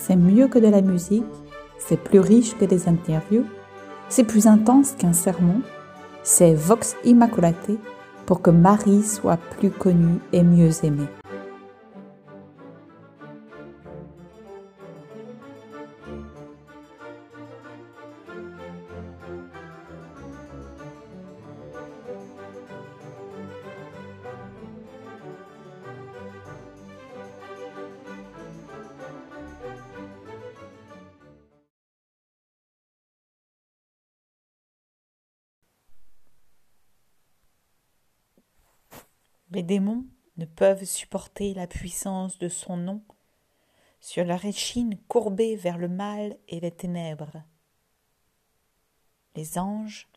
c'est mieux que de la musique, c'est plus riche que des interviews, c'est plus intense qu'un sermon, c'est Vox Immaculate pour que Marie soit plus connue et mieux aimée. Les démons ne peuvent supporter la puissance de son nom sur leur échine courbée vers le mal et les ténèbres. Les anges,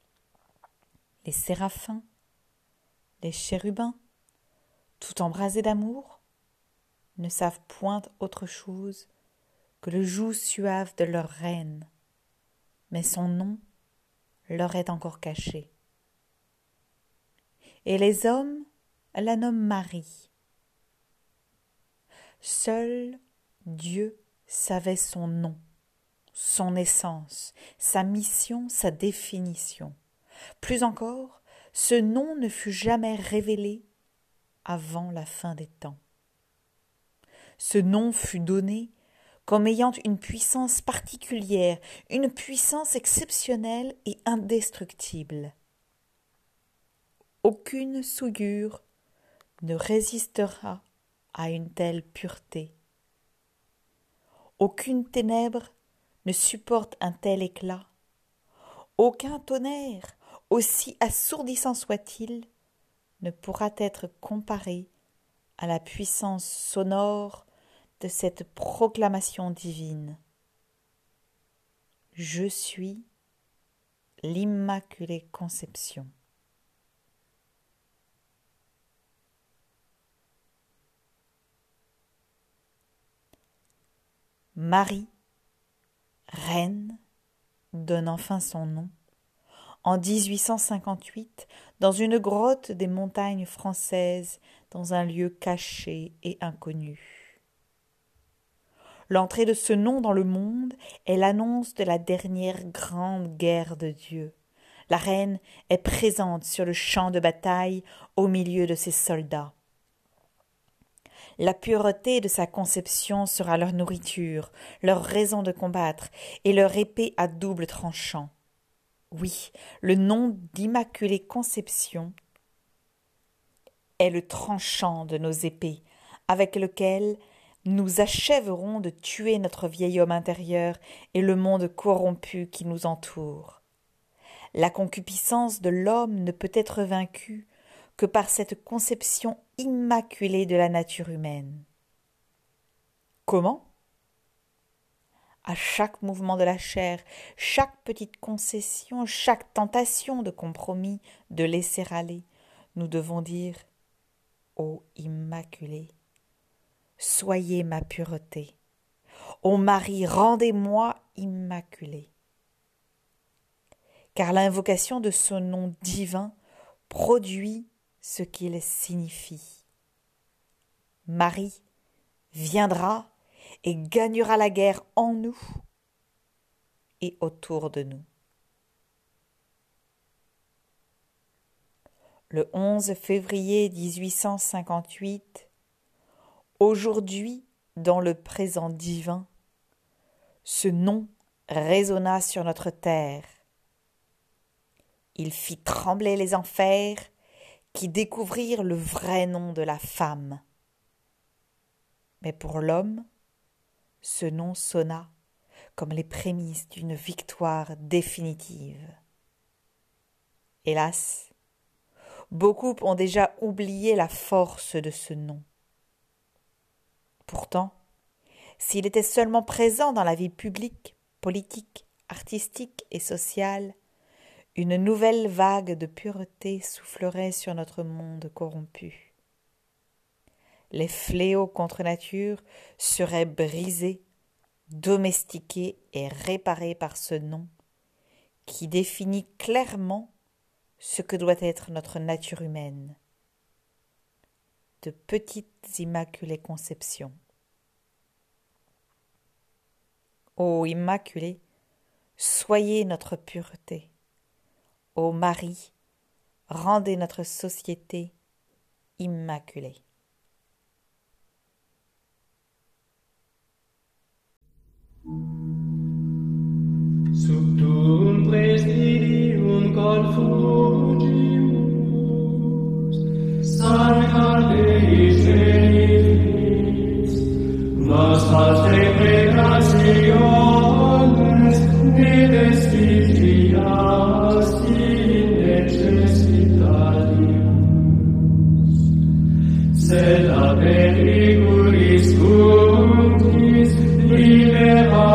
les séraphins, les chérubins, tout embrasés d'amour, ne savent point autre chose que le joug suave de leur reine, mais son nom leur est encore caché. Et les hommes la nomme Marie. Seul Dieu savait son nom, son essence, sa mission, sa définition. Plus encore, ce nom ne fut jamais révélé avant la fin des temps. Ce nom fut donné comme ayant une puissance particulière, une puissance exceptionnelle et indestructible. Aucune souillure ne résistera à une telle pureté. Aucune ténèbre ne supporte un tel éclat. Aucun tonnerre, aussi assourdissant soit-il, ne pourra être comparé à la puissance sonore de cette proclamation divine. Je suis l'Immaculée Conception. Marie, reine, donne enfin son nom, en 1858, dans une grotte des montagnes françaises, dans un lieu caché et inconnu. L'entrée de ce nom dans le monde est l'annonce de la dernière grande guerre de Dieu. La reine est présente sur le champ de bataille au milieu de ses soldats. La pureté de sa conception sera leur nourriture, leur raison de combattre, et leur épée à double tranchant. Oui, le nom d'Immaculée Conception est le tranchant de nos épées, avec lequel nous achèverons de tuer notre vieil homme intérieur et le monde corrompu qui nous entoure. La concupiscence de l'homme ne peut être vaincue que par cette conception immaculée de la nature humaine. Comment? À chaque mouvement de la chair, chaque petite concession, chaque tentation de compromis, de laisser aller, nous devons dire Ô Immaculée, soyez ma pureté. Ô Marie, rendez-moi immaculée. Car l'invocation de ce nom divin produit ce qu'il signifie. Marie viendra et gagnera la guerre en nous et autour de nous. Le 11 février 1858, aujourd'hui dans le présent divin, ce nom résonna sur notre terre. Il fit trembler les enfers qui découvrirent le vrai nom de la femme. Mais pour l'homme, ce nom sonna comme les prémices d'une victoire définitive. Hélas, beaucoup ont déjà oublié la force de ce nom. Pourtant, s'il était seulement présent dans la vie publique, politique, artistique et sociale, une nouvelle vague de pureté soufflerait sur notre monde corrompu. Les fléaux contre nature seraient brisés, domestiqués et réparés par ce nom qui définit clairement ce que doit être notre nature humaine. De petites immaculées conceptions. Ô Immaculée, soyez notre pureté. Ô Marie, rendez notre société immaculée. Subtum presidium Sancta give